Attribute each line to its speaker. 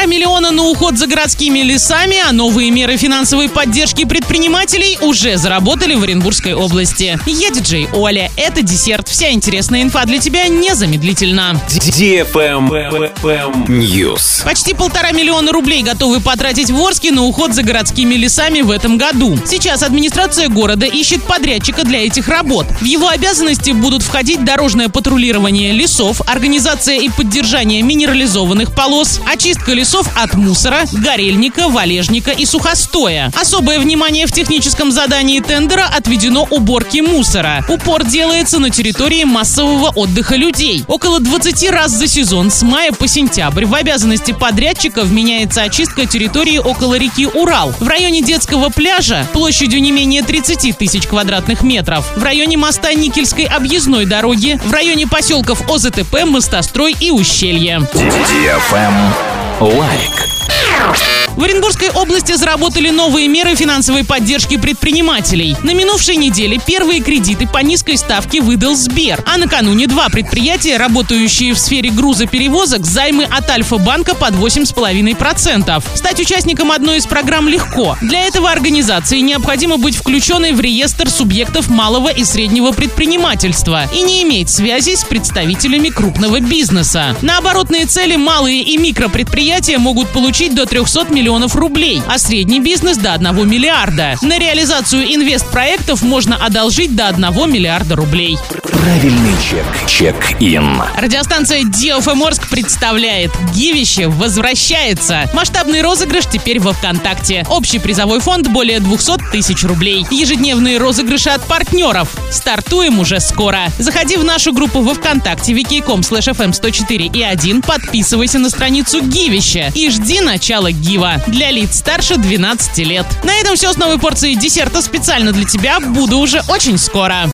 Speaker 1: Полтора миллиона на уход за городскими лесами, а новые меры финансовой поддержки предпринимателей уже заработали в Оренбургской области. Я диджей Оля. Это десерт. Вся интересная инфа для тебя незамедлительно.
Speaker 2: News.
Speaker 1: Почти полтора миллиона рублей готовы потратить в Орске на уход за городскими лесами в этом году. Сейчас администрация города ищет подрядчика для этих работ. В его обязанности будут входить дорожное патрулирование лесов, организация и поддержание минерализованных полос, очистка лесов от мусора, горельника, валежника и сухостоя. Особое внимание в техническом задании тендера отведено уборке мусора. Упор делается на территории массового отдыха людей. Около 20 раз за сезон с мая по сентябрь в обязанности подрядчика вменяется очистка территории около реки Урал. В районе детского пляжа площадью не менее 30 тысяч квадратных метров. В районе моста Никельской объездной дороги. В районе поселков ОЗТП, Мостострой и Ущелье.
Speaker 2: Лайк.
Speaker 1: В Оренбургской области заработали новые меры финансовой поддержки предпринимателей. На минувшей неделе первые кредиты по низкой ставке выдал Сбер, а накануне два предприятия, работающие в сфере грузоперевозок, займы от Альфа-банка под 8,5%. Стать участником одной из программ легко. Для этого организации необходимо быть включенной в реестр субъектов малого и среднего предпринимательства и не иметь связи с представителями крупного бизнеса. На оборотные цели малые и микропредприятия могут получить до 300 миллионов рублей, а средний бизнес до 1 миллиарда. На реализацию инвестпроектов можно одолжить до 1 миллиарда рублей.
Speaker 2: Правильный чек. Чек-ин.
Speaker 1: Радиостанция DFM Орск представляет «Гивище возвращается». Масштабный розыгрыш теперь во ВКонтакте. Общий призовой фонд более 200 тысяч рублей. Ежедневные розыгрыши от партнеров. Стартуем уже скоро. Заходи в нашу группу во ВКонтакте wiki.com fm 104 и 1, подписывайся на страницу Гивище и жди начала Гива для лиц старше 12 лет. На этом все с новой порцией десерта специально для тебя. Буду уже очень скоро.